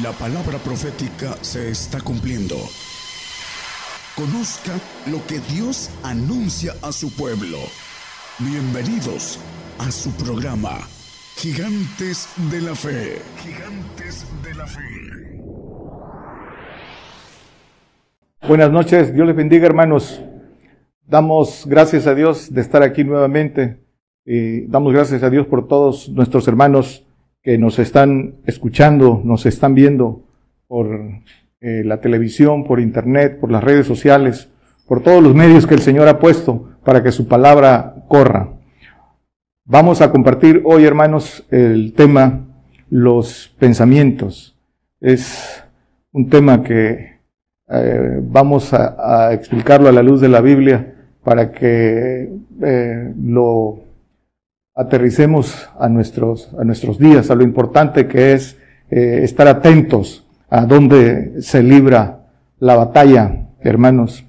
La palabra profética se está cumpliendo. Conozca lo que Dios anuncia a su pueblo. Bienvenidos a su programa, Gigantes de la Fe. Gigantes de la Fe. Buenas noches, Dios les bendiga hermanos. Damos gracias a Dios de estar aquí nuevamente. Y damos gracias a Dios por todos nuestros hermanos que nos están escuchando, nos están viendo por eh, la televisión, por internet, por las redes sociales, por todos los medios que el Señor ha puesto para que su palabra corra. Vamos a compartir hoy, hermanos, el tema los pensamientos. Es un tema que eh, vamos a, explicarlo a la luz de la Biblia para que eh, lo aterricemos a nuestros, a nuestros días, a lo importante que es eh, estar atentos a dónde se libra la batalla, hermanos.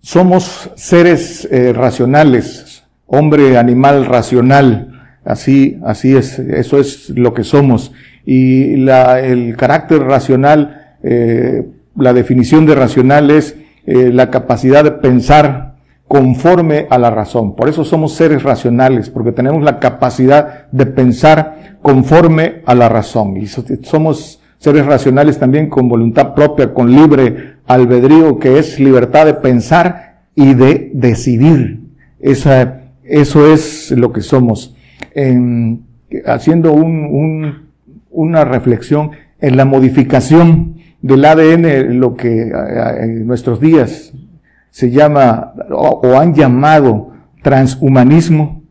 Somos seres eh, racionales, hombre, animal racional, así, así es, eso es lo que somos. Y la, el carácter racional, eh, la definición de racional es la capacidad de pensar conforme a la razón. Por eso somos seres racionales, porque tenemos la capacidad de pensar conforme a la razón. Y somos seres racionales también con voluntad propia, con libre albedrío, que es libertad de pensar y de decidir. Esa, eso es lo que somos. En, haciendo un, una reflexión en la modificación del ADN, lo que en nuestros días se llama o, han llamado transhumanismo,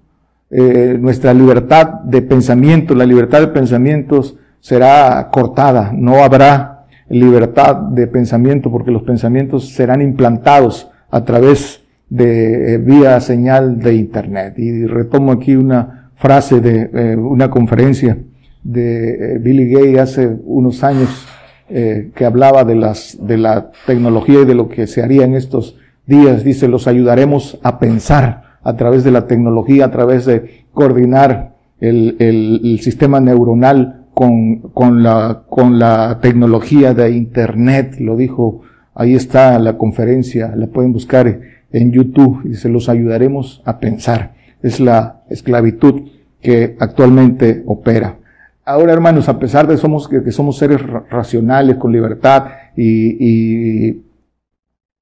eh, nuestra libertad de pensamiento, la libertad de pensamientos será cortada, no habrá libertad de pensamiento porque los pensamientos serán implantados a través de eh, vía señal de internet. Y retomo aquí una frase de eh, una conferencia de Billy Gay hace unos años que hablaba de las de la tecnología y de lo que se haría en estos días, dice, los ayudaremos a pensar a través de la tecnología, a través de coordinar el, el, sistema neuronal con, con, la, con la tecnología de Internet, lo dijo, ahí está la conferencia, la pueden buscar en YouTube, se los ayudaremos a pensar. Es la esclavitud que actualmente opera. Ahora, hermanos, a pesar de somos, que somos seres racionales, con libertad y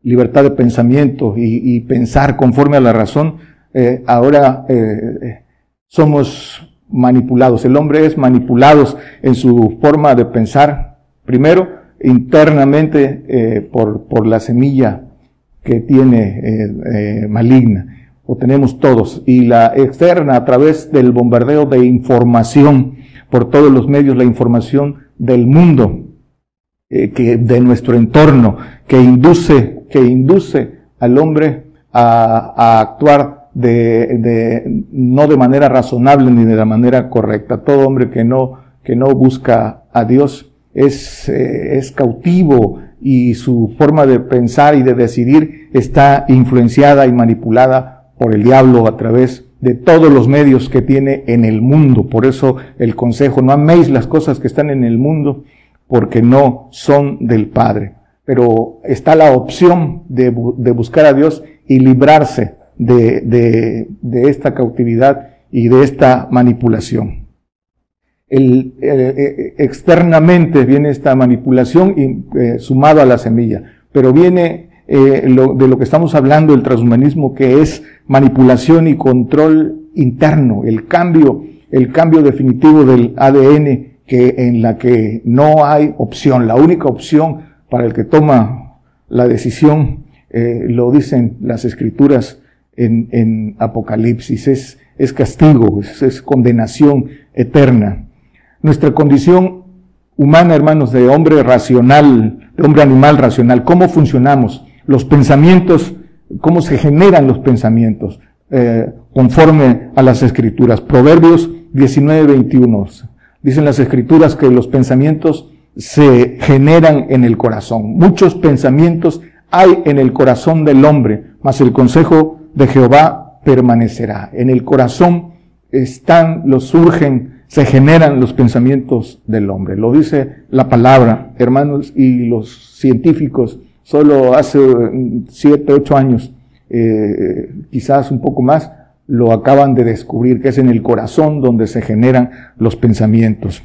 libertad de pensamiento y, pensar conforme a la razón, eh, ahora eh, somos manipulados. El hombre es manipulado en su forma de pensar, primero internamente eh, por, por la semilla que tiene maligna, o tenemos todos, y la externa a través del bombardeo de información por todos los medios, la información del mundo, que, de nuestro entorno, que induce que induce al hombre a, actuar de, no de manera razonable ni de la manera correcta. Todo hombre que no, que no busca a Dios es, eh, es cautivo y su forma de pensar y de decidir está influenciada y manipulada por el diablo a través de todos los medios que tiene en el mundo. Por eso el consejo, no améis las cosas que están en el mundo porque no son del Padre pero está la opción de, buscar a Dios y librarse de, esta cautividad y de esta manipulación. Eh, eh, externamente viene esta manipulación y, eh, sumado a la semilla, pero viene de lo que estamos hablando, el transhumanismo, que es manipulación y control interno, el cambio, el cambio definitivo del ADN que en la que no hay opción. La única opción para el que toma la decisión, eh, lo dicen las escrituras en, Apocalipsis, es, castigo, es, es, condenación eterna. Nuestra condición humana, hermanos, de hombre racional, de hombre animal racional, ¿cómo funcionamos? Los pensamientos, ¿cómo se generan los pensamientos? Eh, conforme a las escrituras. Proverbios 19, 21. Dicen las escrituras que los pensamientos se generan en el corazón. Muchos pensamientos hay en el corazón del hombre, mas el consejo de Jehová permanecerá. En el corazón están, los surgen se generan los pensamientos del hombre. Lo dice la palabra, hermanos, y los científicos solo hace mm, siete, ocho años, eh, quizás un poco más, lo acaban de descubrir, que es en el corazón donde se generan los pensamientos.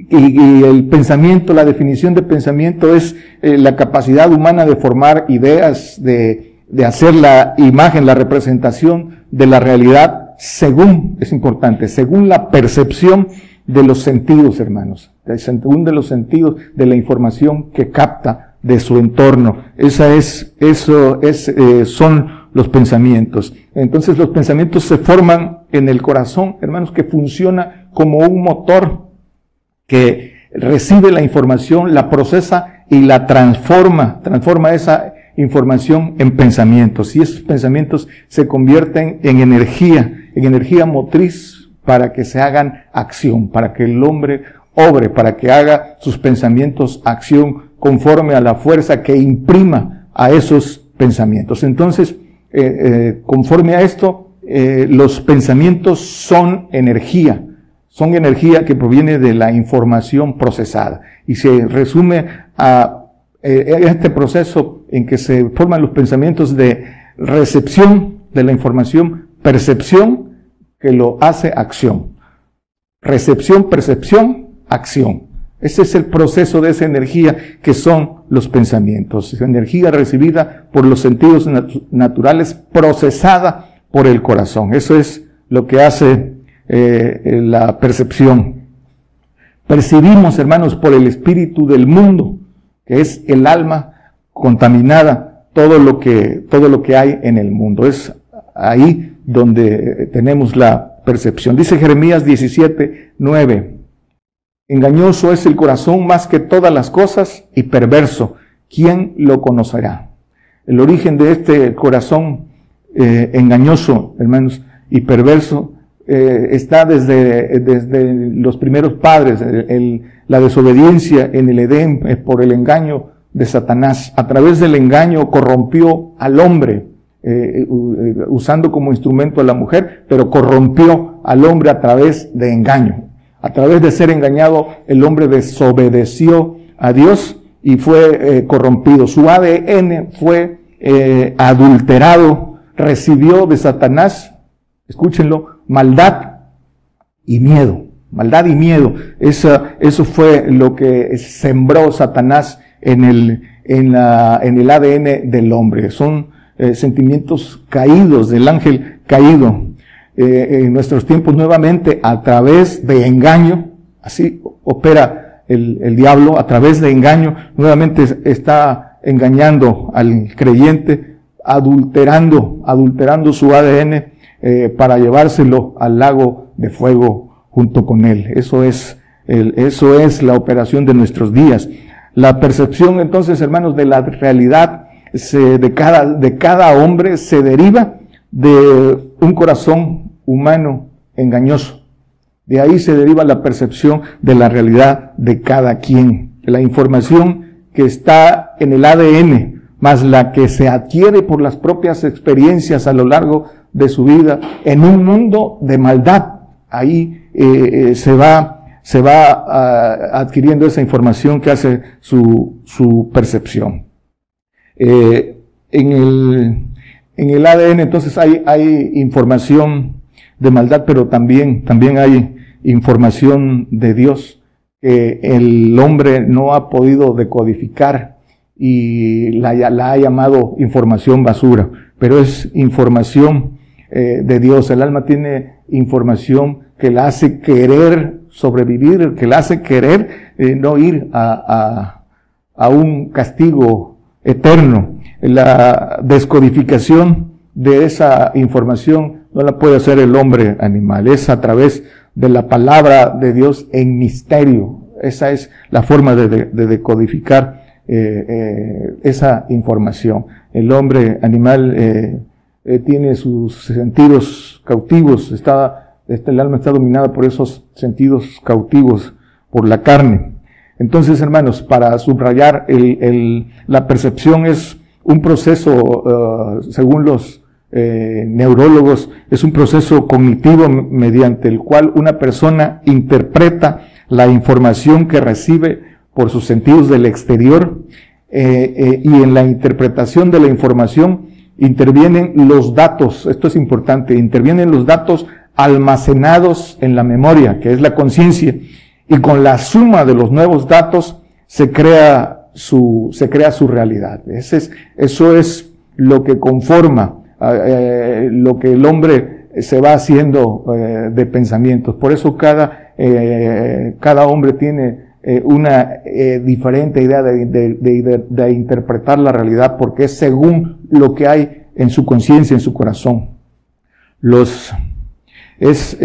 Y, el pensamiento, la definición de pensamiento es eh, la capacidad humana de formar ideas, de, de hacer la imagen, la representación de la realidad según, es importante, según la percepción de los sentidos, hermanos, según de los sentidos de la información que capta de su entorno. Esa es, eso es, eh, son los pensamientos. Entonces los pensamientos se forman en el corazón, hermanos, que funciona como un motor que recibe la información, la procesa y la transforma, transforma esa información en pensamientos. Y esos pensamientos se convierten en energía, en energía motriz para que se hagan acción, para que el hombre obre, para que haga sus pensamientos acción conforme a la fuerza que imprima a esos pensamientos. Entonces, eh, eh, conforme a esto, eh, los pensamientos son energía, son energía que proviene de la información procesada y se resume a eh, este proceso en que se forman los pensamientos de recepción de la información, percepción que lo hace acción. Recepción, percepción, acción. Ese es el proceso de esa energía que son los pensamientos. energía recibida por los sentidos naturales, procesada por el corazón. Eso es lo que hace eh, la percepción. Percibimos, hermanos, por el espíritu del mundo, que es el alma contaminada, todo lo que, todo lo que hay en el mundo. Es ahí donde tenemos la percepción. Dice Jeremías 17, 9. Engañoso es el corazón más que todas las cosas y perverso. ¿Quién lo conocerá? El origen de este corazón eh, engañoso, hermanos, y perverso eh, está desde, desde los primeros padres, la desobediencia en el Edén eh, por el engaño de Satanás. A través del engaño corrompió al hombre, eh, usando como instrumento a la mujer, pero corrompió al hombre a través de engaño. A través de ser engañado, el hombre desobedeció a Dios y fue corrompido. Su ADN fue adulterado, recibió de Satanás, escúchenlo, maldad y miedo. Maldad y miedo. Eso, eso fue lo que sembró Satanás en el, en, la, en el ADN del hombre. Son eh, sentimientos caídos del ángel caído. Eh, en nuestros tiempos nuevamente a través de engaño, así opera el, el diablo, a través de engaño, nuevamente está engañando al creyente, adulterando, adulterando su ADN eh, para llevárselo al lago de fuego junto con él. Eso es, el, eso es la operación de nuestros días. La percepción entonces, hermanos, de la realidad de, cada, de cada hombre se deriva de un corazón humano engañoso. De ahí se deriva la percepción de la realidad de cada quien. La información que está en el ADN, más la que se adquiere por las propias experiencias a lo largo de su vida en un mundo de maldad. Ahí eh, eh, se va, se va ah, adquiriendo esa información que hace su, su percepción. Eh, en, el, en el ADN entonces hay, hay información de maldad, pero también, también hay información de Dios que el hombre no ha podido decodificar y la, la ha llamado información basura, pero es información eh, de Dios. El alma tiene información que la hace querer sobrevivir, que la hace querer eh, no ir a, a, un castigo eterno. La descodificación de esa información no la puede hacer el hombre animal, es a través de la palabra de Dios en misterio. Esa es la forma de, de, decodificar eh, esa información. El hombre animal eh, eh, tiene sus sentidos cautivos, está, este, el alma está dominada por esos sentidos cautivos, por la carne. Entonces, hermanos, para subrayar, el, la percepción es un proceso, uh, según los, eh, neurólogos, es un proceso cognitivo mediante el cual una persona interpreta la información que recibe por sus sentidos del exterior eh, eh, y en la interpretación de la información intervienen los datos, esto es importante, intervienen los datos almacenados en la memoria, que es la conciencia, y con la suma de los nuevos datos se crea su, se crea su realidad. Es, eso es lo que conforma eh, lo que el hombre se va haciendo eh, de pensamientos. Por eso cada, eh, cada hombre tiene una diferente idea de, de, de, interpretar la realidad porque es según lo que hay en su conciencia, en su corazón. Los, es,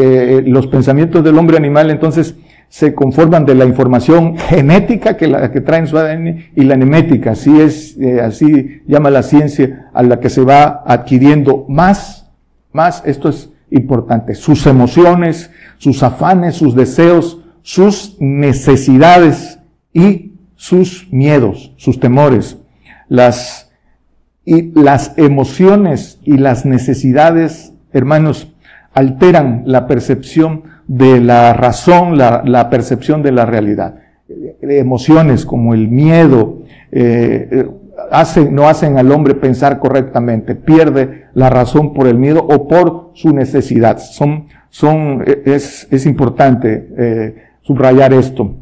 los pensamientos del hombre animal entonces se conforman de la información genética que la que traen su ADN y la nemética, así es, eh, así llama la ciencia a la que se va adquiriendo más, más, esto es importante, sus emociones, sus afanes, sus deseos, sus necesidades y sus miedos, sus temores, las, y las emociones y las necesidades, hermanos, alteran la percepción de la razón, la, percepción de la realidad. Emociones como el miedo eh, hacen, no hacen al hombre pensar correctamente, pierde la razón por el miedo o por su necesidad. Son, son, es, es importante eh, subrayar esto.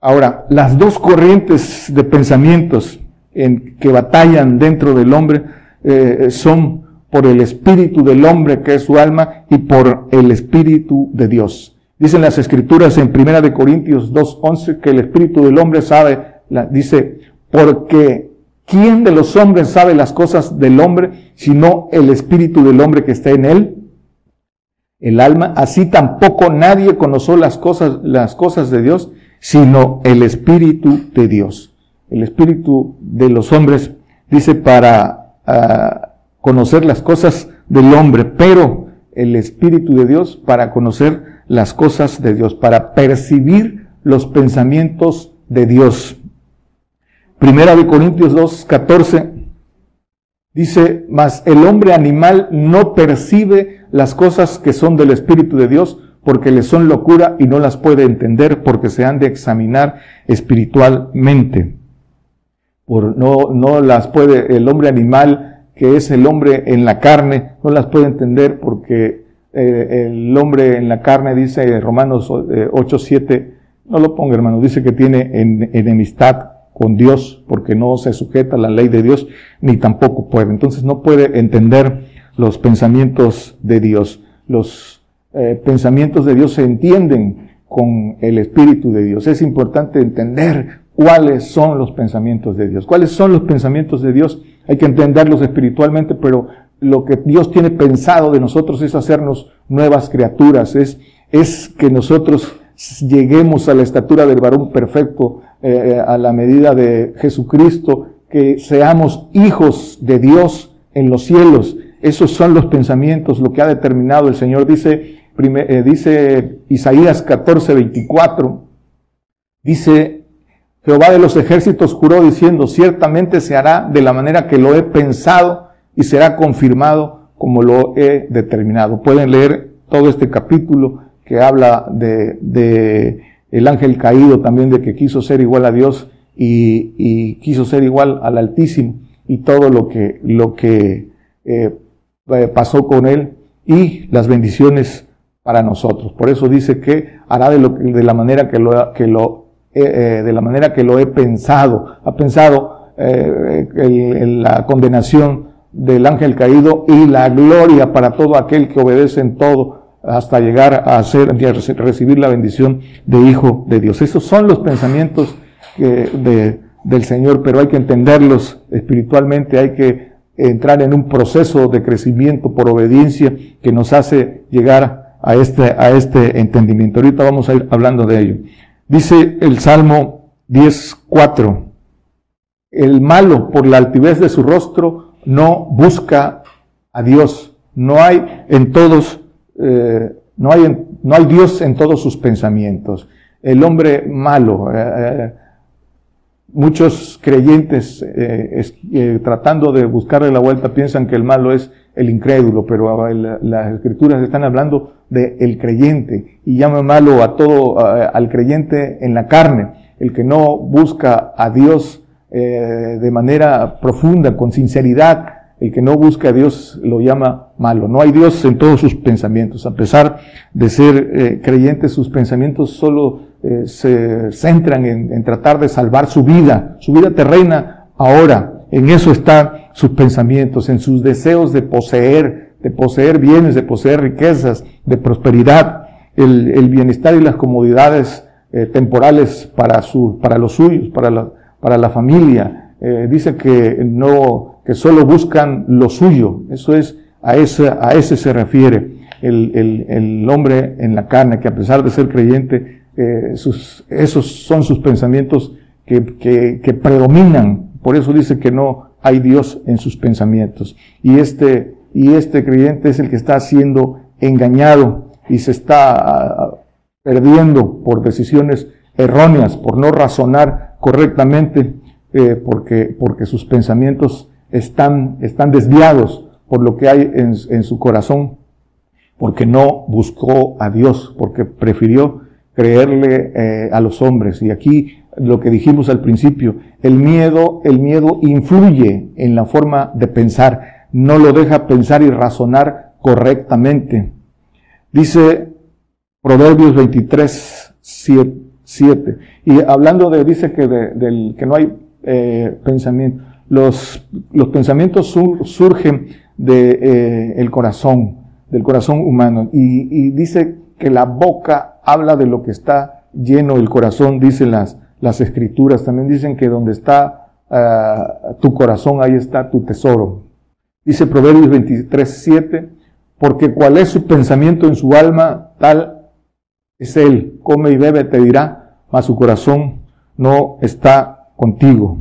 Ahora, las dos corrientes de pensamientos en, que batallan dentro del hombre eh, son por el espíritu del hombre que es su alma y por el espíritu de Dios. Dicen las escrituras en Primera de Corintios 2:11 que el espíritu del hombre sabe, dice, porque ¿quién de los hombres sabe las cosas del hombre sino el espíritu del hombre que está en él? El alma, así tampoco nadie conoció las cosas, las cosas de Dios, sino el espíritu de Dios. El espíritu de los hombres dice para ah, conocer las cosas del hombre, pero el Espíritu de Dios para conocer las cosas de Dios, para percibir los pensamientos de Dios. Primera de Corintios 2, 14 dice, mas el hombre animal no percibe las cosas que son del Espíritu de Dios porque le son locura y no las puede entender porque se han de examinar espiritualmente. Por, no, no las puede, el hombre animal que es el hombre en la carne, no las puede entender porque eh, el hombre en la carne, dice Romanos 8, eh, 7, no lo ponga hermano, dice que tiene enemistad con Dios porque no se sujeta a la ley de Dios, ni tampoco puede. Entonces no puede entender los pensamientos de Dios. Los eh, pensamientos de Dios se entienden con el Espíritu de Dios. Es importante entender cuáles son los pensamientos de Dios. ¿Cuáles son los pensamientos de Dios? Hay que entenderlos espiritualmente, pero lo que Dios tiene pensado de nosotros es hacernos nuevas criaturas, es, que nosotros lleguemos a la estatura del varón perfecto, eh, a la medida de Jesucristo, que seamos hijos de Dios en los cielos. Esos son los pensamientos, lo que ha determinado el Señor. Dice, eh, dice Isaías 14, 24, dice, Jehová de los ejércitos juró diciendo, ciertamente se hará de la manera que lo he pensado y será confirmado como lo he determinado. Pueden leer todo este capítulo que habla de, el ángel caído también de que quiso ser igual a Dios y, quiso ser igual al Altísimo y todo lo que, lo que eh, pasó con él y las bendiciones para nosotros. Por eso dice que hará de, lo, de la manera que lo, que lo eh, eh, de la manera que lo he pensado. Ha pensado eh, la condenación del ángel caído y la gloria para todo aquel que obedece en todo hasta llegar a recibir la bendición de hijo de Dios. Esos son los pensamientos de, del Señor, pero hay que entenderlos espiritualmente, hay que entrar en un proceso de crecimiento por obediencia que nos hace llegar a este, a este entendimiento. Ahorita vamos a ir hablando de ello. Dice el Salmo 10.4, el malo por la altivez de su rostro no busca a Dios. No hay en todos, eh, no, hay no hay Dios en todos sus pensamientos. El hombre malo, eh, eh, muchos creyentes tratando de buscarle la vuelta piensan que el malo es el incrédulo, pero las escrituras están hablando del el creyente y llama malo a todo, al creyente en la carne, el que no busca a Dios eh, de manera profunda, con sinceridad, el que no busca a Dios lo llama malo. No hay Dios en todos sus pensamientos. A pesar de ser eh, creyentes, sus pensamientos solo eh, se centran en, tratar de salvar su vida, su vida terrena ahora. En eso están sus pensamientos, en sus deseos de poseer, de poseer bienes, de poseer riquezas, de prosperidad, el, bienestar y las comodidades eh, temporales para, su, para los suyos, para la, para la familia. Eh, dice que no, que solo buscan lo suyo. Eso es, a ese, a ese se refiere el, el, el hombre en la carne, que a pesar de ser creyente, eh, esos son sus pensamientos que, predominan. Por eso dice que no hay Dios en sus pensamientos. Y este, y este creyente es el que está siendo engañado y se está perdiendo por decisiones erróneas, por no razonar correctamente, eh, porque, porque sus pensamientos están, están desviados por lo que hay en su corazón, porque no buscó a Dios, porque prefirió creerle eh, a los hombres. Y aquí lo que dijimos al principio, el miedo, el miedo influye en la forma de pensar, no lo deja pensar y razonar correctamente. Dice Proverbios 23, 7. Y hablando de, dice que, del, que no hay eh, pensamiento, los, los pensamientos surgen del de, eh, corazón, del corazón humano. Y, dice que la boca habla de lo que está lleno el corazón, dicen las, las escrituras. También dicen que donde está uh, tu corazón, ahí está tu tesoro. Dice Proverbios 23, 7, porque cuál es su pensamiento en su alma, tal es Él, come y bebe, te dirá, mas su corazón no está contigo.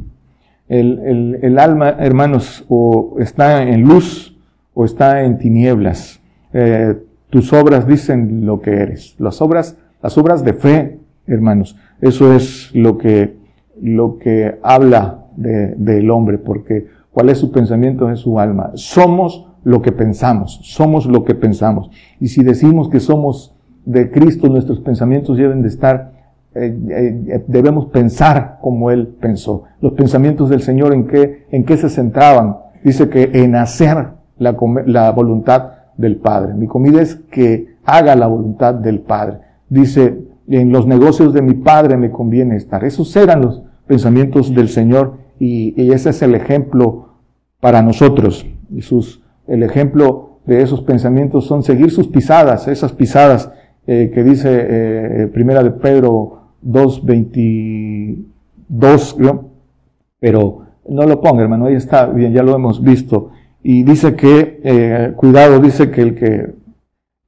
El, el, el alma, hermanos, o está en luz o está en tinieblas. Eh, tus obras dicen lo que eres. Las obras, las obras de fe, hermanos, eso es lo que, lo que habla de, del hombre, porque cuál es su pensamiento en su alma. Somos lo que pensamos, somos lo que pensamos. Y si decimos que somos de Cristo, nuestros pensamientos deben de estar, eh, eh, debemos pensar como Él pensó. Los pensamientos del Señor, ¿en qué, en qué se centraban? Dice que en hacer la, la voluntad del Padre. Mi comida es que haga la voluntad del Padre. Dice, en los negocios de mi Padre me conviene estar. Esos eran los pensamientos del Señor y, ese es el ejemplo para nosotros. Y sus, el ejemplo de esos pensamientos son seguir sus pisadas, esas pisadas eh, que dice eh, Primera de Pedro 2.22, ¿no? pero no lo ponga, hermano, ahí está bien, ya lo hemos visto. Y dice que, eh, cuidado, dice que el que,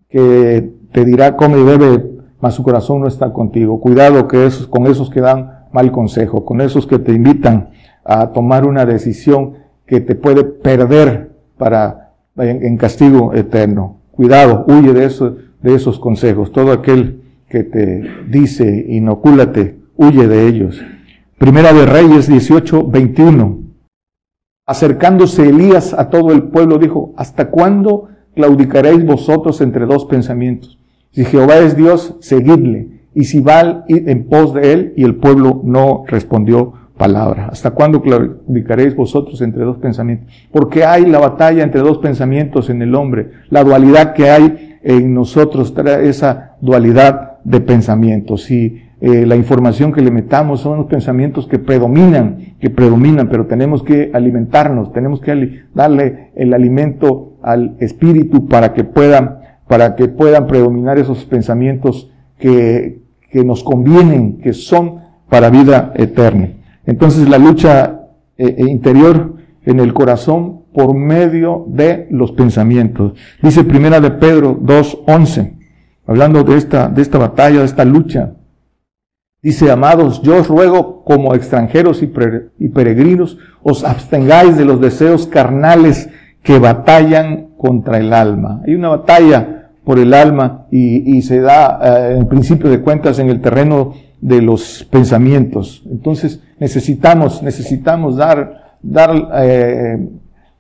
que te dirá come y bebe, mas su corazón no está contigo. Cuidado que esos, con esos que dan mal consejo, con esos que te invitan a tomar una decisión que te puede perder para, en, castigo eterno. Cuidado, huye de eso, de esos consejos. Todo aquel que te dice, inocúlate, huye de ellos. Primera de Reyes 18, 21. Acercándose Elías a todo el pueblo, dijo, ¿hasta cuándo claudicaréis vosotros entre dos pensamientos? Si Jehová es Dios, seguidle. Y si va en pos de él, y el pueblo no respondió palabra. ¿Hasta cuándo claudicaréis vosotros entre dos pensamientos? Porque hay la batalla entre dos pensamientos en el hombre, la dualidad que hay en nosotros trae esa dualidad de pensamientos. Y eh, la información que le metamos son los pensamientos que predominan, que predominan, pero tenemos que alimentarnos, tenemos que darle el alimento al espíritu para que puedan, para que puedan predominar esos pensamientos que, que nos convienen, que son para vida eterna. Entonces la lucha eh, interior en el corazón por medio de los pensamientos. Dice primera de Pedro 2.11, hablando de esta, de esta batalla, de esta lucha. Dice, amados, yo os ruego como extranjeros y, peregrinos, os abstengáis de los deseos carnales que batallan contra el alma. Hay una batalla por el alma y, se da eh, en principio de cuentas en el terreno de los pensamientos. Entonces necesitamos, necesitamos dar, dar eh,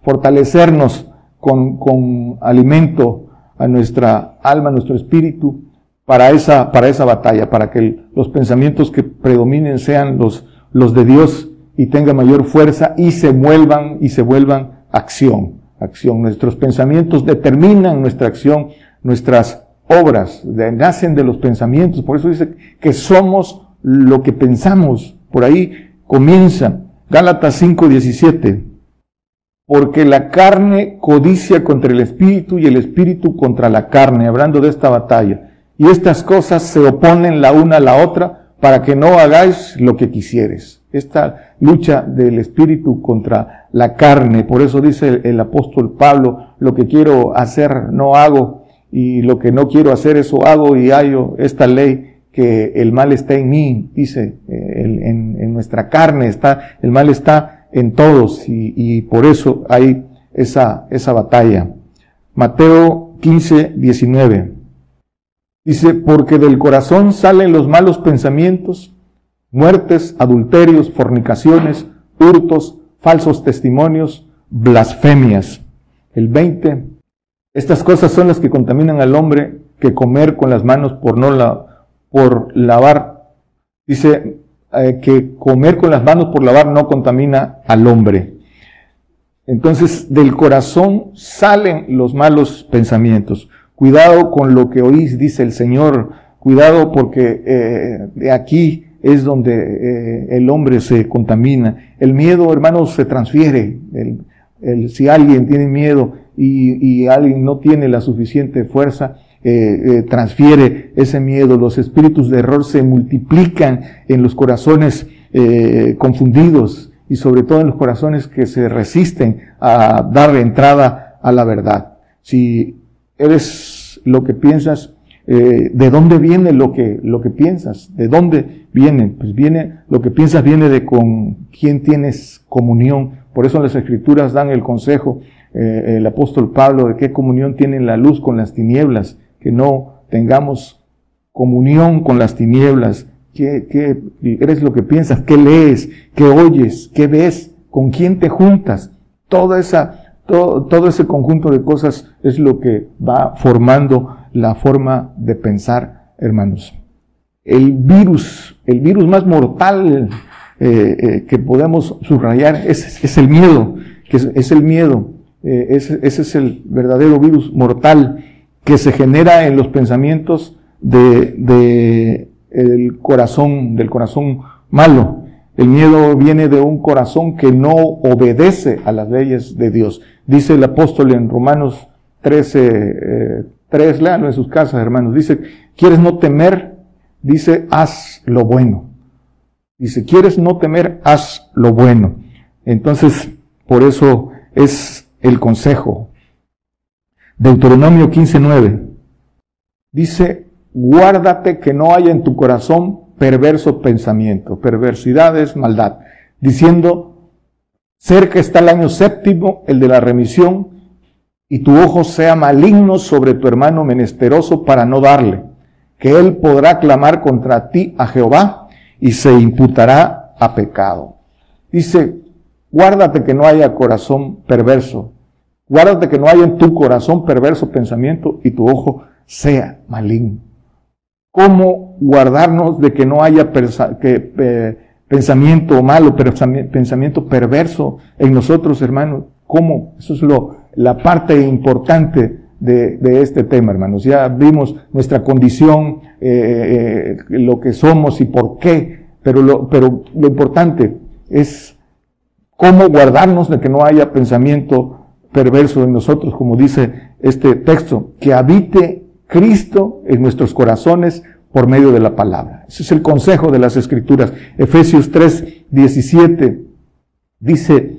fortalecernos con, con alimento a nuestra alma, a nuestro espíritu, para esa, para esa batalla, para que los pensamientos que predominen sean los, los de Dios y tengan mayor fuerza y se vuelvan y se vuelvan acción, acción. Nuestros pensamientos determinan nuestra acción, nuestras obras nacen de los pensamientos, por eso dice que somos lo que pensamos. Por ahí comienza Gálatas 5:17. Porque la carne codicia contra el espíritu y el espíritu contra la carne, hablando de esta batalla. Y estas cosas se oponen la una a la otra para que no hagáis lo que quisieres. Esta lucha del espíritu contra la carne. Por eso dice el, apóstol Pablo, lo que quiero hacer no hago y lo que no quiero hacer eso hago y hallo esta ley que el mal está en mí, dice, eh, en, nuestra carne está, el mal está en todos y, y por eso hay esa, esa batalla. Mateo 15, 19. Dice, porque del corazón salen los malos pensamientos, muertes, adulterios, fornicaciones, hurtos, falsos testimonios, blasfemias. El 20. Estas cosas son las que contaminan al hombre que comer con las manos por no la, por lavar. Dice eh, que comer con las manos por lavar no contamina al hombre. Entonces, del corazón salen los malos pensamientos. Cuidado con lo que oís, dice el Señor. Cuidado porque eh, de aquí es donde eh, el hombre se contamina. El miedo, hermanos, se transfiere. El, si alguien tiene miedo y, y, alguien no tiene la suficiente fuerza, eh, transfiere ese miedo. Los espíritus de error se multiplican en los corazones confundidos y sobre todo en los corazones que se resisten a dar entrada a la verdad. Si eres lo que piensas, eh, ¿de dónde viene lo que, lo que piensas? ¿De dónde viene? Pues viene, lo que piensas viene de con quién tienes comunión. Por eso las escrituras dan el consejo, eh, el apóstol Pablo, de qué comunión tiene la luz con las tinieblas, que no tengamos comunión con las tinieblas. ¿Qué, qué eres lo que piensas? ¿Qué lees? ¿Qué oyes? ¿Qué ves? ¿Con quién te juntas? Toda esa todo, ese conjunto de cosas es lo que va formando la forma de pensar, hermanos. El virus, el virus más mortal eh, eh, que podemos subrayar es, el miedo, que es, el miedo. Eh, ese, es el verdadero virus mortal que se genera en los pensamientos de, corazón, del corazón malo. El miedo viene de un corazón que no obedece a las leyes de Dios. Dice el apóstol en Romanos 13, eh, 3, léanlo en sus casas, hermanos. Dice, ¿quieres no temer? Dice, haz lo bueno. Dice, ¿quieres no temer? Haz lo bueno. Entonces, por eso es el consejo. Deuteronomio 15.9 dice, guárdate que no haya en tu corazón perverso pensamiento, perversidades, maldad, diciendo, Cerca está el año séptimo, el de la remisión, y tu ojo sea maligno sobre tu hermano menesteroso para no darle, que él podrá clamar contra ti a Jehová y se imputará a pecado. Dice, guárdate que no haya corazón perverso, guárdate que no haya en tu corazón perverso pensamiento y tu ojo sea maligno. ¿Cómo guardarnos de que no haya que, eh, pensamiento malo, pensamiento perverso en nosotros, hermanos. ¿Cómo? Eso es lo, la parte importante de, de este tema, hermanos. Ya vimos nuestra condición, eh, eh, lo que somos y por qué, pero lo, pero lo importante es cómo guardarnos de que no haya pensamiento perverso en nosotros, como dice este texto, que habite Cristo en nuestros corazones por medio de la palabra. Ese es el consejo de las escrituras. Efesios 3, 17 dice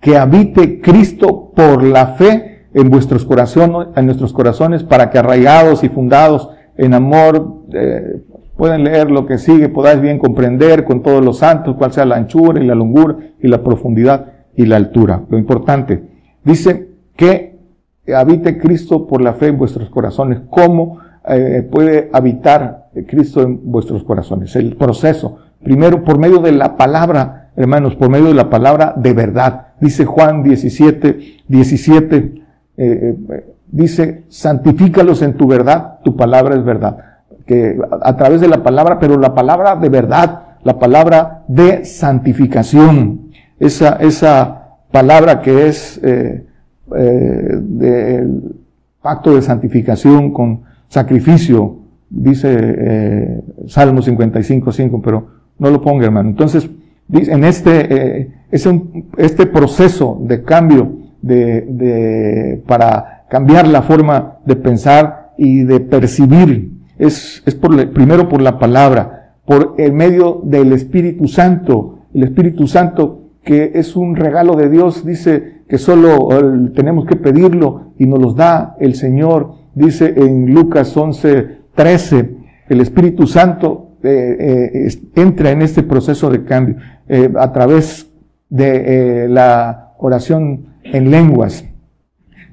que habite Cristo por la fe en vuestros corazones, en nuestros corazones, para que arraigados y fundados en amor, eh, pueden leer lo que sigue, podáis bien comprender con todos los santos cuál sea la anchura y la longura y la profundidad y la altura. Lo importante, dice que habite Cristo por la fe en vuestros corazones, como eh, puede habitar Cristo en vuestros corazones. El proceso, primero por medio de la palabra, hermanos, por medio de la palabra de verdad. Dice Juan 17, 17, dice, santifícalos en tu verdad, tu palabra es verdad. Que a través de la palabra, pero la palabra de verdad, la palabra de santificación, esa, esa palabra que es eh, eh, del pacto de santificación con sacrificio, dice eh, Salmo 55, 5, pero no lo ponga, hermano. Entonces, en este, eh, este proceso de cambio de, de, para cambiar la forma de pensar y de percibir, es, es por, primero por la palabra, por el medio del Espíritu Santo. El Espíritu Santo que es un regalo de Dios, dice que solo eh, tenemos que pedirlo y nos los da el Señor. Dice en Lucas 11, 13, el Espíritu Santo eh, eh, entra en este proceso de cambio a través de la oración en lenguas.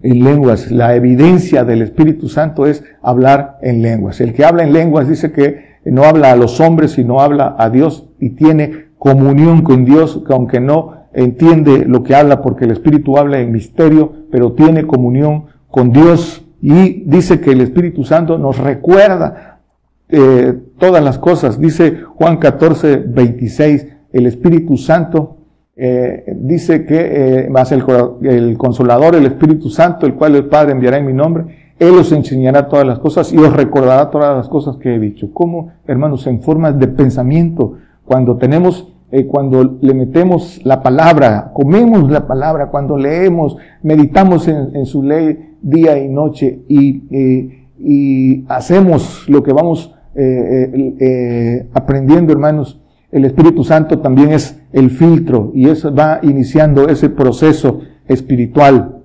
En lenguas, la evidencia del Espíritu Santo es hablar en lenguas. El que habla en lenguas dice que no habla a los hombres, sino habla a Dios y tiene comunión con Dios, aunque no entiende lo que habla porque el Espíritu habla en misterio, pero tiene comunión con Dios y dice que el Espíritu Santo nos recuerda eh, todas las cosas. Dice Juan 14, 26, el Espíritu Santo eh, dice que eh, más el, el, consolador, el Espíritu Santo, el cual el Padre enviará en mi nombre, Él os enseñará todas las cosas y os recordará todas las cosas que he dicho. ¿Cómo, hermanos? En forma de pensamiento, cuando tenemos eh, cuando le metemos la palabra, comemos la palabra, cuando leemos, meditamos en, su ley día y noche y, eh, hacemos lo que vamos eh, aprendiendo, hermanos, el Espíritu Santo también es el filtro y eso va iniciando ese proceso espiritual.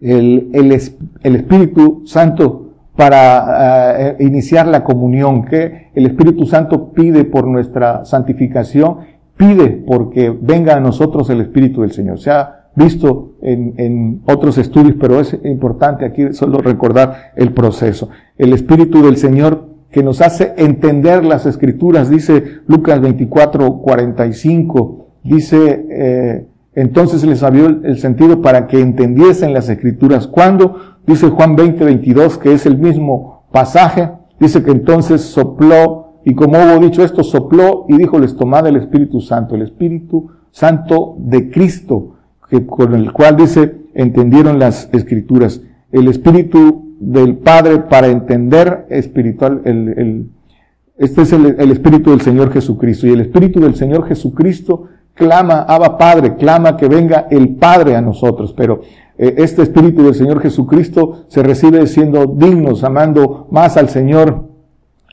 El, el Espíritu Santo para uh, iniciar la comunión, que el Espíritu Santo pide por nuestra santificación, pide porque venga a nosotros el Espíritu del Señor. Se ha visto en, otros estudios, pero es importante aquí solo recordar el proceso. El Espíritu del Señor que nos hace entender las escrituras, dice Lucas 24, 45, dice, eh, entonces les abrió el sentido para que entendiesen las escrituras. ¿Cuándo? Dice Juan 20, 22, que es el mismo pasaje. Dice que entonces sopló, y como hubo dicho esto, sopló y dijo, les tomad el Espíritu Santo, el Espíritu Santo de Cristo, que, con el cual dice, entendieron las escrituras. El Espíritu del Padre para entender espiritual, el, este es el, el Espíritu del Señor Jesucristo. Y el Espíritu del Señor Jesucristo clama, Abba Padre, clama que venga el Padre a nosotros, pero este Espíritu del Señor Jesucristo se recibe siendo dignos, amando más al Señor,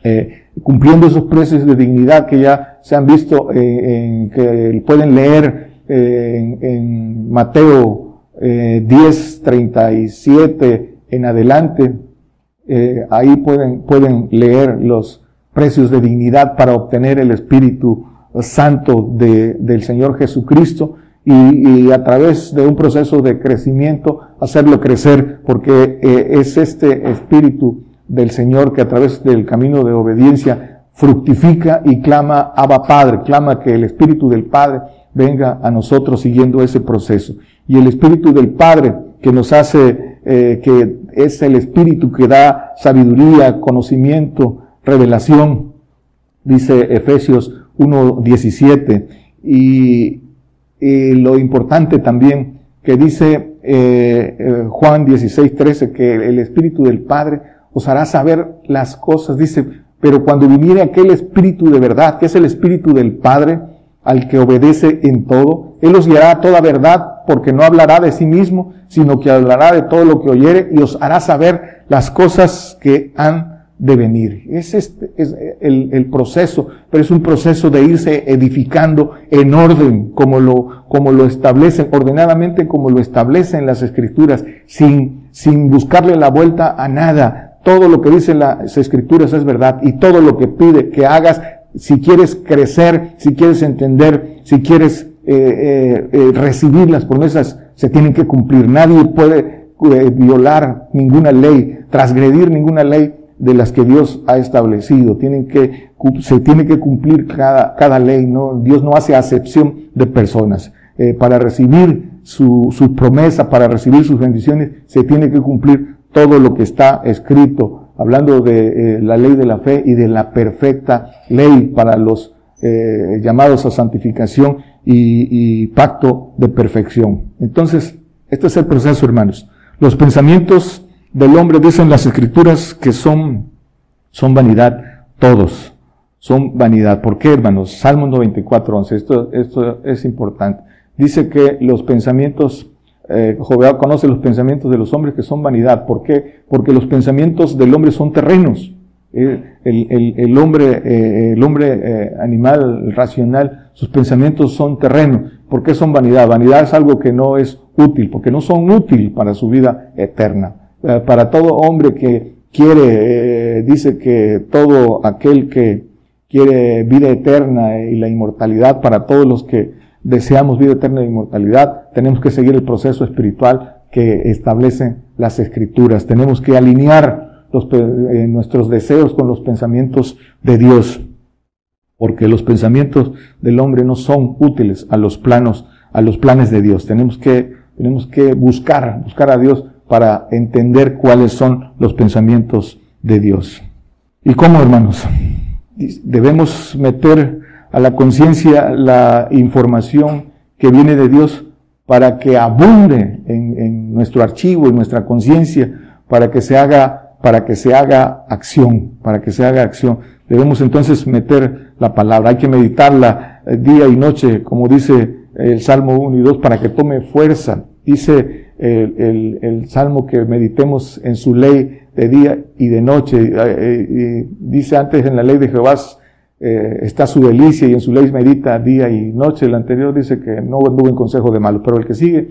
eh, cumpliendo esos precios de dignidad que ya se han visto, eh, en, que pueden leer en, en, Mateo 10, 37 en adelante. ahí pueden, pueden leer los precios de dignidad para obtener el Espíritu Santo de, del Señor Jesucristo y, a través de un proceso de crecimiento hacerlo crecer, porque eh, es este espíritu del Señor que a través del camino de obediencia fructifica y clama Abba Padre, clama que el espíritu del Padre venga a nosotros siguiendo ese proceso. Y el espíritu del Padre que nos hace, eh, que es el espíritu que da sabiduría, conocimiento, revelación, dice Efesios 1.17. Y, y lo importante también que dice eh, eh, Juan 16, 13, que el Espíritu del Padre os hará saber las cosas. Dice, pero cuando viniere aquel Espíritu de verdad, que es el Espíritu del Padre, al que obedece en todo, Él os guiará a toda verdad, porque no hablará de sí mismo, sino que hablará de todo lo que oyere y os hará saber las cosas que han de venir. Es, este, es el, el, proceso, pero es un proceso de irse edificando en orden, como lo, como lo establece, ordenadamente como lo establecen las escrituras, sin, sin buscarle la vuelta a nada. Todo lo que dicen las escrituras es verdad y todo lo que pide que hagas, si quieres crecer, si quieres entender, si quieres eh, eh, eh recibir las promesas, se tienen que cumplir. Nadie puede eh, violar ninguna ley, transgredir ninguna ley de las que Dios ha establecido. Tienen que, se tiene que cumplir cada, cada ley, ¿no? Dios no hace acepción de personas. Eh, para recibir su, promesa, para recibir sus bendiciones, se tiene que cumplir todo lo que está escrito, hablando de eh, la ley de la fe y de la perfecta ley para los eh, llamados a santificación y pacto de perfección. Entonces, este es el proceso, hermanos. Los pensamientos del hombre, dicen las escrituras, que son, son vanidad, todos son vanidad. ¿Por qué, hermanos? Salmo 94, 11. Esto, esto es importante. Dice que los pensamientos, eh, conoce los pensamientos de los hombres que son vanidad. ¿Por qué? Porque los pensamientos del hombre son terrenos. Eh, el, el, el, hombre, eh, el hombre eh, animal, racional, sus pensamientos son terrenos. ¿Por qué son vanidad? Vanidad es algo que no es útil, porque no son útil para su vida eterna. Eh, para todo hombre que quiere, dice que todo aquel que quiere vida eterna y la inmortalidad, para todos los que deseamos vida eterna e inmortalidad, tenemos que seguir el proceso espiritual que establecen las escrituras. Tenemos que alinear eh, nuestros deseos con los pensamientos de Dios, porque los pensamientos del hombre no son útiles a los planos, a los planes de Dios. Tenemos que, tenemos que buscar, buscar a Dios para entender cuáles son los pensamientos de Dios. ¿Y cómo, hermanos? Debemos meter a la conciencia la información que viene de Dios para que abunde en, nuestro archivo, en nuestra conciencia, para que se haga, para que se haga acción, para que se haga acción. Debemos entonces meter la palabra, hay que meditarla eh, día y noche, como dice el Salmo 1 y 2, para que tome fuerza. Dice el, el, Salmo que meditemos en su ley de día y de noche. Eh, eh, dice antes en la ley de Jehová eh, está su delicia y en su ley medita día y noche. El anterior dice que no anduvo en consejo de malos, pero el que sigue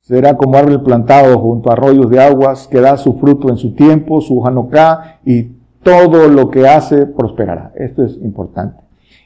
será como árbol plantado junto a arroyos de aguas, que da su fruto en su tiempo, su hanocá, y todo lo que hace prosperará. Esto es importante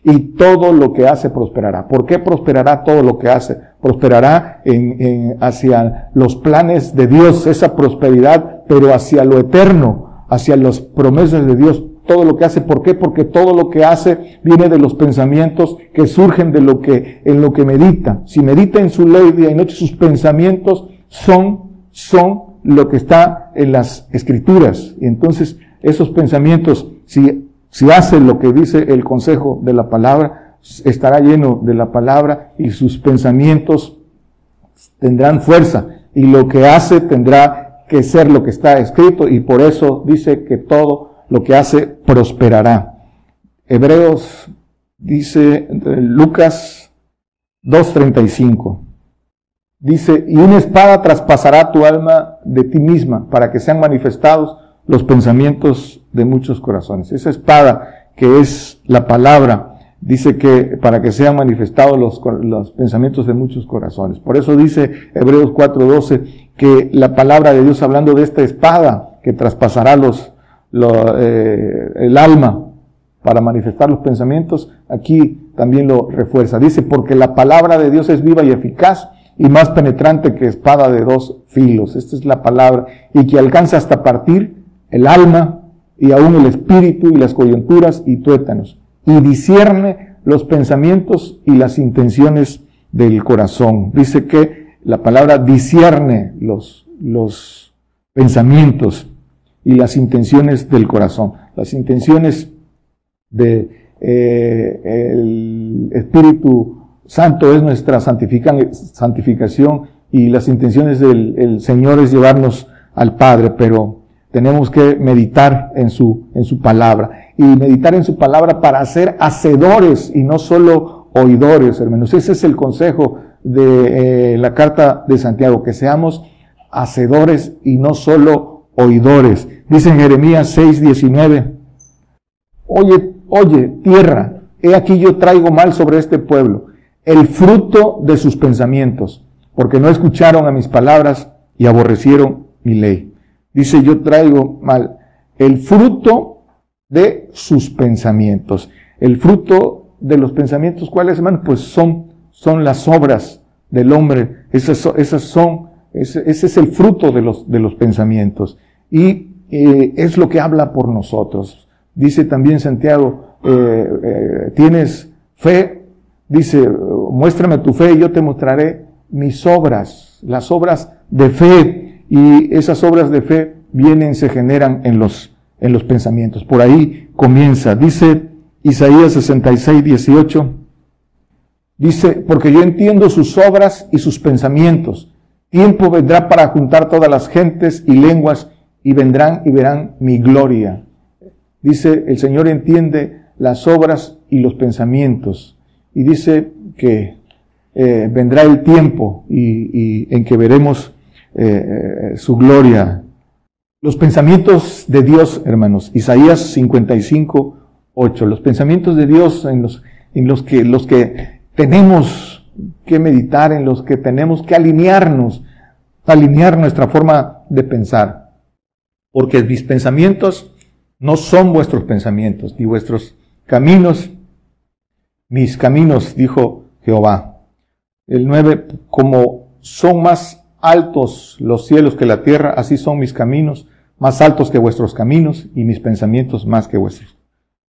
y todo lo que hace prosperará. ¿Por qué prosperará todo lo que hace? Prosperará en, hacia los planes de Dios, esa prosperidad, pero hacia lo eterno, hacia las promesas de Dios. Todo lo que hace, ¿por qué? Porque todo lo que hace viene de los pensamientos que surgen de lo que, en lo que medita. Si medita en su ley día y noche, sus pensamientos son, son lo que está en las escrituras. Y entonces, esos pensamientos, si si hace lo que dice el consejo de la palabra, estará lleno de la palabra y sus pensamientos tendrán fuerza y lo que hace tendrá que ser lo que está escrito y por eso dice que todo lo que hace prosperará. Hebreos dice Lucas 2.35. Dice, y una espada traspasará tu alma de ti misma para que sean manifestados los pensamientos de muchos corazones. Esa espada que es la palabra, dice que para que sean manifestados los, los pensamientos de muchos corazones. Por eso dice Hebreos 4:12 que la palabra de Dios hablando de esta espada que traspasará los, eh, el alma para manifestar los pensamientos, aquí también lo refuerza. Dice, porque la palabra de Dios es viva y eficaz y más penetrante que espada de dos filos. Esta es la palabra. Y que alcanza hasta partir el alma y aún el espíritu y las coyunturas y tuétanos, y discierne los pensamientos y las intenciones del corazón. Dice que la palabra discierne los, los pensamientos y las intenciones del corazón. Las intenciones de eh, Espíritu Santo es nuestra santificación y las intenciones del Señor es llevarnos al Padre, pero tenemos que meditar en su, en su palabra. Y meditar en su palabra para ser hacedores y no solo oidores, hermanos. Ese es el consejo de eh, la carta de Santiago, que seamos hacedores y no solo oidores. Dice en Jeremías 6, 19, oye, oye, tierra, he aquí yo traigo mal sobre este pueblo, el fruto de sus pensamientos, porque no escucharon a mis palabras y aborrecieron mi ley. Dice, yo traigo mal el fruto de sus pensamientos. El fruto de los pensamientos, ¿cuáles, hermano? Pues son, son las obras del hombre. Esas, esas son, ese, ese, es el fruto de los, de los pensamientos. Y eh, es lo que habla por nosotros. Dice también Santiago, eh, eh, tienes fe, dice, muéstrame tu fe y yo te mostraré mis obras, las obras de fe, y esas obras de fe vienen, se generan en los, en los pensamientos. Por ahí comienza, dice Isaías 66, 18, dice, porque yo entiendo sus obras y sus pensamientos. Tiempo vendrá para juntar todas las gentes y lenguas y vendrán y verán mi gloria. Dice, el Señor entiende las obras y los pensamientos. Y dice que eh, vendrá el tiempo y, en que veremos eh, su gloria. Los pensamientos de Dios, hermanos, Isaías 55, 8, los pensamientos de Dios en los, en los que, los que tenemos que meditar, en los que tenemos que alinearnos, alinear nuestra forma de pensar. Porque mis pensamientos no son vuestros pensamientos, ni vuestros caminos, mis caminos, dijo Jehová. El 9, como son más altos los cielos que la tierra, así son mis caminos, más altos que vuestros caminos, y mis pensamientos más que vuestros,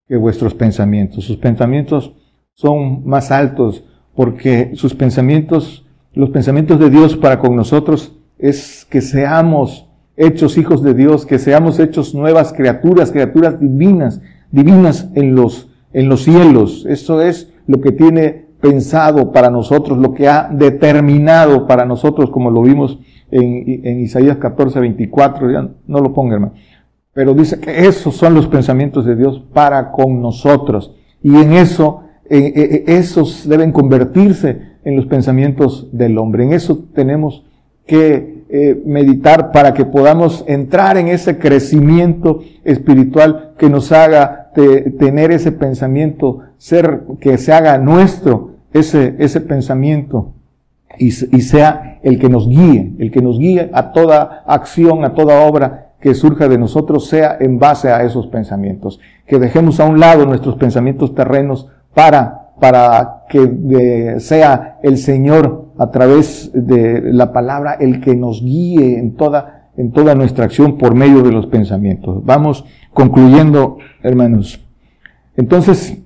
que vuestros pensamientos. Sus pensamientos son más altos, porque sus pensamientos, los pensamientos de Dios para con nosotros es que seamos hechos hijos de Dios, que seamos hechos nuevas criaturas, criaturas divinas, divinas en los, en los cielos. Eso es lo que tiene pensado para nosotros, lo que ha determinado para nosotros, como lo vimos en, Isaías 14, 24, ya no lo ponga hermano. Pero dice que esos son los pensamientos de Dios para con nosotros. Y en eso, esos deben convertirse en los pensamientos del hombre. En eso tenemos que eh, meditar para que podamos entrar en ese crecimiento espiritual que nos haga tener ese pensamiento, ser, que se haga nuestro ese, ese pensamiento y, sea el que nos guíe, el que nos guíe a toda acción, a toda obra que surja de nosotros, sea en base a esos pensamientos. Que dejemos a un lado nuestros pensamientos terrenos para, para que sea el Señor a través de la palabra el que nos guíe en toda, en toda nuestra acción por medio de los pensamientos. Vamos concluyendo, hermanos. Entonces,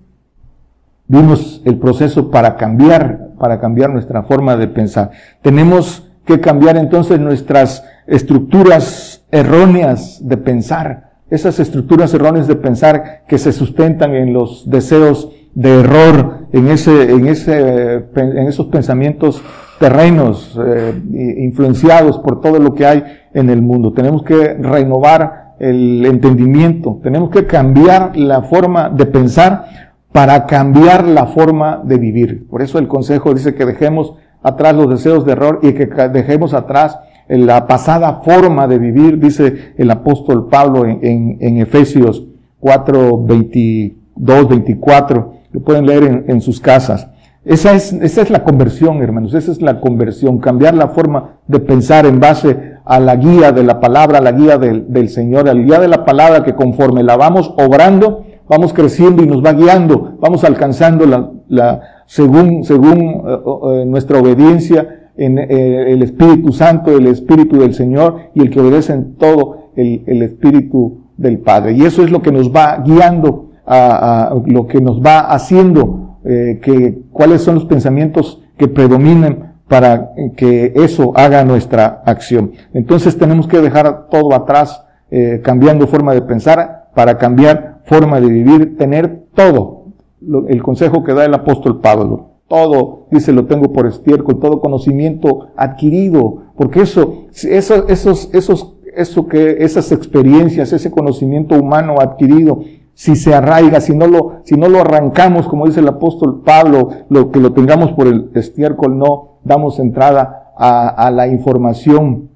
vimos el proceso para cambiar, para cambiar nuestra forma de pensar. Tenemos que cambiar entonces nuestras estructuras erróneas de pensar, esas estructuras erróneas de pensar que se sustentan en los deseos de error, en ese, en ese, en esos pensamientos terrenos eh, influenciados por todo lo que hay en el mundo. Tenemos que renovar el entendimiento, tenemos que cambiar la forma de pensar para cambiar la forma de vivir. Por eso el consejo dice que dejemos atrás los deseos de error y que dejemos atrás la pasada forma de vivir, dice el apóstol Pablo en, en, Efesios 4, 22, 24. Lo pueden leer en, sus casas. Esa es, esa es la conversión, hermanos. Esa es la conversión. Cambiar la forma de pensar en base a la guía de la palabra, a la guía del, del Señor, a la guía de la palabra que conforme la vamos obrando, vamos creciendo y nos va guiando, vamos alcanzando la, la según, según eh, eh, nuestra obediencia en eh, el Espíritu Santo, el Espíritu del Señor y el que obedece en todo el, el Espíritu del Padre. Y eso es lo que nos va guiando a, lo que nos va haciendo, eh, que cuáles son los pensamientos que predominen para que eso haga nuestra acción. Entonces tenemos que dejar todo atrás, cambiando forma de pensar para cambiar forma de vivir, tener todo. el consejo que da el apóstol Pablo. Todo, dice, lo tengo por estiércol, todo conocimiento adquirido, porque eso, eso, esos, esos, eso que, esas experiencias, ese conocimiento humano adquirido, si se arraiga, si no lo, si no lo arrancamos, como dice el apóstol Pablo, lo que lo tengamos por el estiércol, no damos entrada a, la información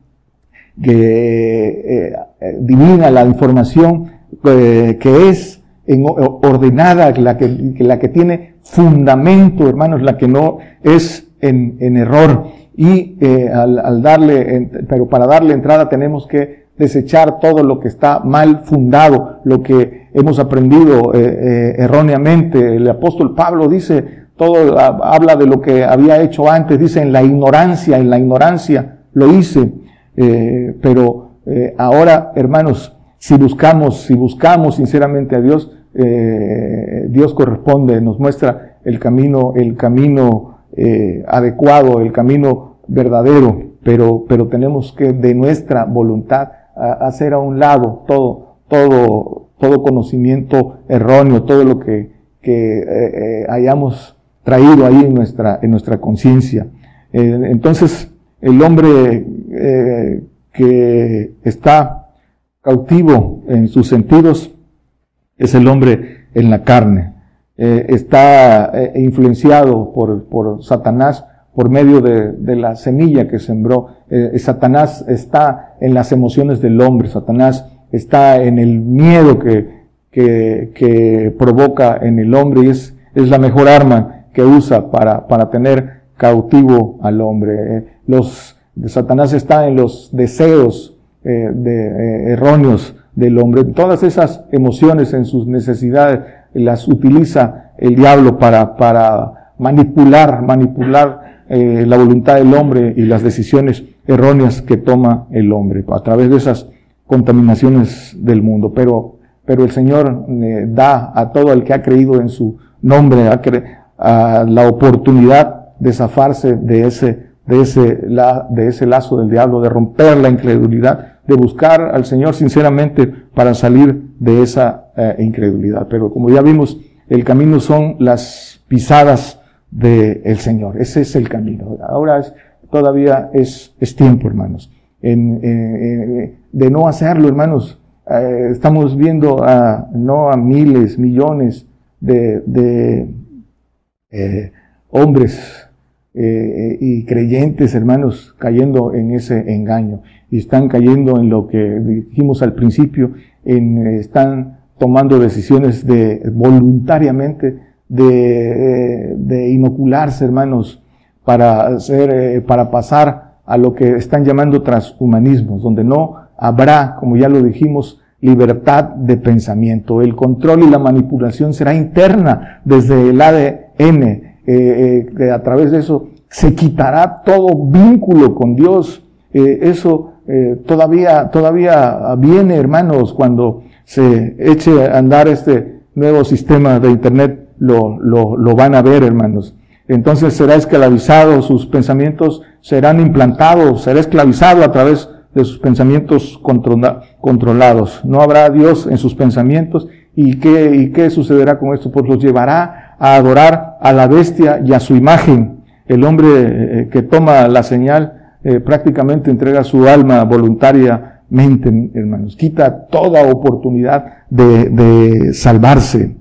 que, eh, eh, divina, la información eh, que es ordenada, la que, la que tiene fundamento, hermanos, la que no es en, error. Y al, darle, pero para darle entrada tenemos que desechar todo lo que está mal fundado, lo que hemos aprendido eh, eh, erróneamente. El apóstol Pablo dice, todo habla de lo que había hecho antes, dice en la ignorancia, en la ignorancia lo hice, eh, pero ahora, hermanos, si buscamos, si buscamos sinceramente a Dios, Dios corresponde, nos muestra el camino, el camino adecuado, el camino verdadero, pero, pero tenemos que de nuestra voluntad hacer a un lado todo, todo, todo conocimiento erróneo, todo lo que, que eh, eh, hayamos traído ahí en nuestra, en nuestra conciencia. Eh, entonces, el hombre que está cautivo en sus sentidos es el hombre en la carne. está influenciado por, por Satanás por medio de, de la semilla que sembró. Eh, Satanás está en las emociones del hombre, Satanás está en el miedo que, que, que provoca en el hombre y es, es la mejor arma que usa para, para tener cautivo al hombre. Eh, los, Satanás está en los deseos eh, de, eh, erróneos del hombre. Todas esas emociones en sus necesidades las utiliza el diablo para, para manipular, manipular eh, la voluntad del hombre y las decisiones erróneas que toma el hombre a través de esas contaminaciones del mundo. Pero, pero el Señor da a todo el que ha creído en su nombre a, la oportunidad de zafarse de ese, de ese, la, de ese lazo del diablo, de romper la incredulidad, de buscar al Señor sinceramente para salir de esa eh, incredulidad. Pero como ya vimos, el camino son las pisadas del Señor. Ese es el camino. Ahora es, todavía es, es tiempo, hermanos, en, de no hacerlo, hermanos. Eh, estamos viendo a, no a miles, millones de, de eh, hombres eh, y creyentes, hermanos, cayendo en ese engaño. Y están cayendo en lo que dijimos al principio, en, están tomando decisiones de voluntariamente de, de inocularse, hermanos, para hacer, eh, para pasar a lo que están llamando transhumanismos, donde no habrá, como ya lo dijimos, libertad de pensamiento. El control y la manipulación será interna desde el ADN, eh, eh, a través de eso se quitará todo vínculo con Dios. eso todavía, todavía viene, hermanos, cuando se eche a andar este nuevo sistema de Internet lo, lo, lo van a ver, hermanos. Entonces será esclavizado, sus pensamientos serán implantados, será esclavizado a través de sus pensamientos controlados. No habrá Dios en sus pensamientos. ¿Y qué, ¿Y qué sucederá con esto? Pues los llevará a adorar a la bestia y a su imagen. El hombre eh, que toma la señal eh, prácticamente entrega su alma voluntariamente, hermanos. Quita toda oportunidad de, de salvarse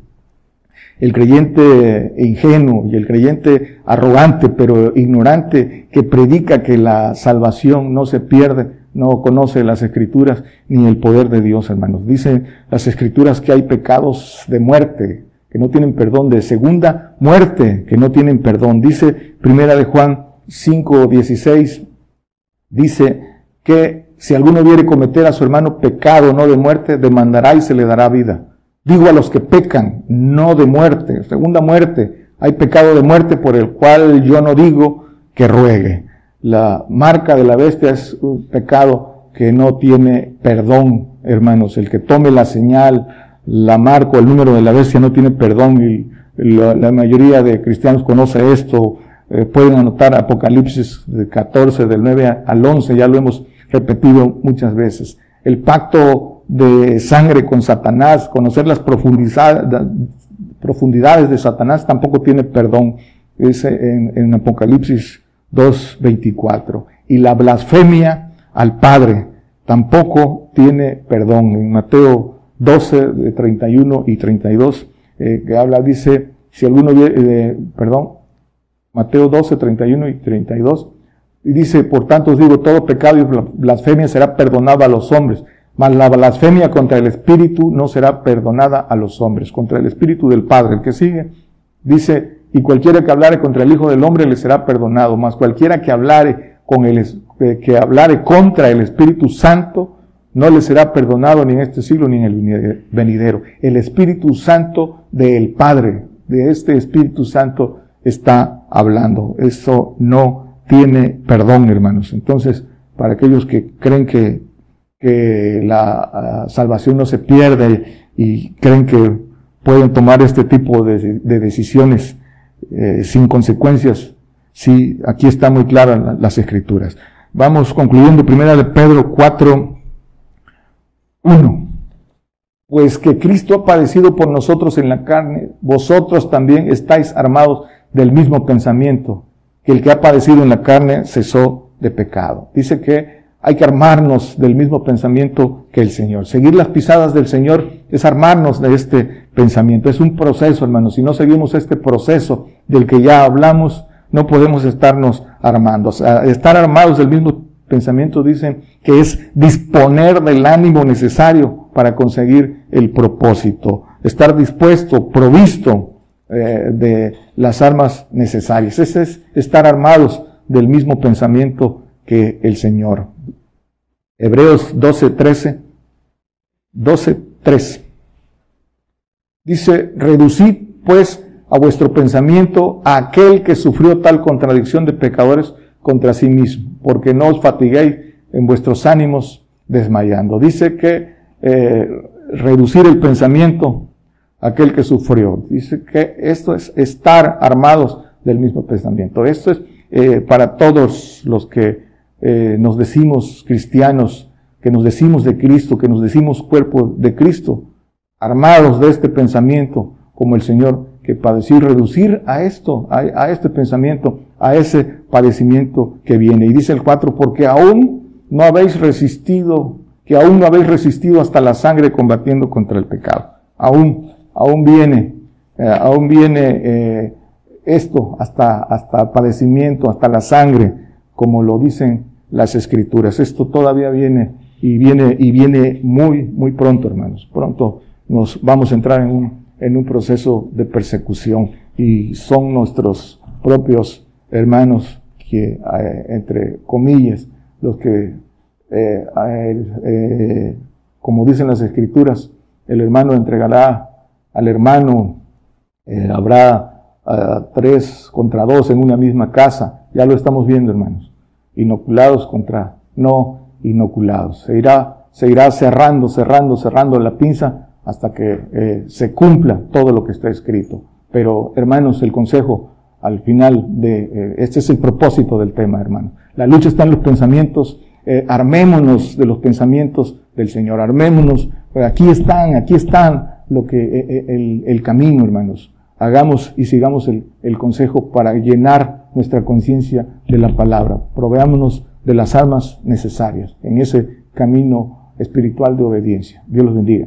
el creyente ingenuo y el creyente arrogante pero ignorante que predica que la salvación no se pierde, no conoce las escrituras ni el poder de Dios, hermanos. Dicen las escrituras que hay pecados de muerte, que no tienen perdón, de segunda muerte, que no tienen perdón. Dice primera de Juan 5, 16, dice que si alguno viere cometer a su hermano pecado no de muerte, demandará y se le dará vida. Digo a los que pecan, no de muerte. Segunda muerte, hay pecado de muerte por el cual yo no digo que ruegue. La marca de la bestia es un pecado que no tiene perdón, hermanos. El que tome la señal, la marca o el número de la bestia no tiene perdón y la, mayoría de cristianos conoce esto. Eh, pueden anotar Apocalipsis 14 del 9 al 11, ya lo hemos repetido muchas veces. El pacto de sangre con Satanás, conocer las profundidades de Satanás, tampoco tiene perdón. Es en, en Apocalipsis 2.24. Y la blasfemia al Padre tampoco tiene perdón. En Mateo 12, de 31 y 32, eh, que habla, dice, si alguno, eh, perdón, Mateo 12, 31 y 32, y dice, por tanto os digo, todo pecado y blasfemia será perdonado a los hombres, mas la blasfemia contra el Espíritu no será perdonada a los hombres, contra el Espíritu del Padre. El que sigue dice, y cualquiera que hablare contra el Hijo del Hombre le será perdonado, mas cualquiera que hablare, con el, eh, que hablare contra el Espíritu Santo no le será perdonado ni en este siglo ni en el venidero. El Espíritu Santo del Padre, de este Espíritu Santo está hablando. Eso no tiene perdón, hermanos. Entonces, para aquellos que creen que la ah, salvación no se pierde y creen que pueden tomar este tipo de, decisiones eh, sin consecuencias, Sí, aquí está muy clara las escrituras. Vamos concluyendo primera de Pedro 4, 1. Pues que Cristo ha padecido por nosotros en la carne, vosotros también estáis armados del mismo pensamiento, que el que ha padecido en la carne cesó de pecado. Dice que hay que armarnos del mismo pensamiento que el Señor. Seguir las pisadas del Señor es armarnos de este pensamiento. Es un proceso, hermanos. Si no seguimos este proceso del que ya hablamos, no podemos estarnos armando. Estar armados del mismo pensamiento dicen que es disponer del ánimo necesario para conseguir el propósito. Estar dispuesto, provisto eh, de las armas necesarias. Ese es estar armados del mismo pensamiento que el Señor. Hebreos 12, 13. 12, 3. Dice, reducid pues a vuestro pensamiento a aquel que sufrió tal contradicción de pecadores contra sí mismo, porque no os fatiguéis en vuestros ánimos desmayando. Dice que eh, reducir el pensamiento aquel que sufrió. Dice que esto es estar armados del mismo pensamiento. Esto es eh, para todos los que eh, nos decimos cristianos, que nos decimos de Cristo, que nos decimos cuerpo de Cristo, armados de este pensamiento, como el Señor que padeció reducir a esto, a, este pensamiento, a ese padecimiento que viene. Y dice el 4, porque aún no habéis resistido, que aún no habéis resistido hasta la sangre combatiendo contra el pecado. Aún, aún viene, eh, aún viene eh, esto hasta, hasta padecimiento, hasta la sangre, como lo dicen las escrituras. Esto todavía viene y viene y viene muy, muy pronto, hermanos. Pronto nos vamos a entrar en un, en un proceso de persecución y son nuestros propios hermanos que, eh, entre comillas, los que, eh, eh, como dicen las escrituras, el hermano entregará al hermano, habrá tres contra dos en una misma casa. Ya lo estamos viendo, hermanos inoculados contra no inoculados. Se irá, se irá cerrando, cerrando, cerrando la pinza hasta que se cumpla todo lo que está escrito. Pero, hermanos, el consejo al final de, eh, este es el propósito del tema, hermano. La lucha está en los pensamientos, eh, armémonos de los pensamientos del Señor, armémonos, aquí están, aquí están lo que, el, el camino, hermanos. Hagamos y sigamos el, el consejo para llenar nuestra conciencia de la palabra. Proveámonos de las armas necesarias en ese camino espiritual de obediencia. Dios los bendiga.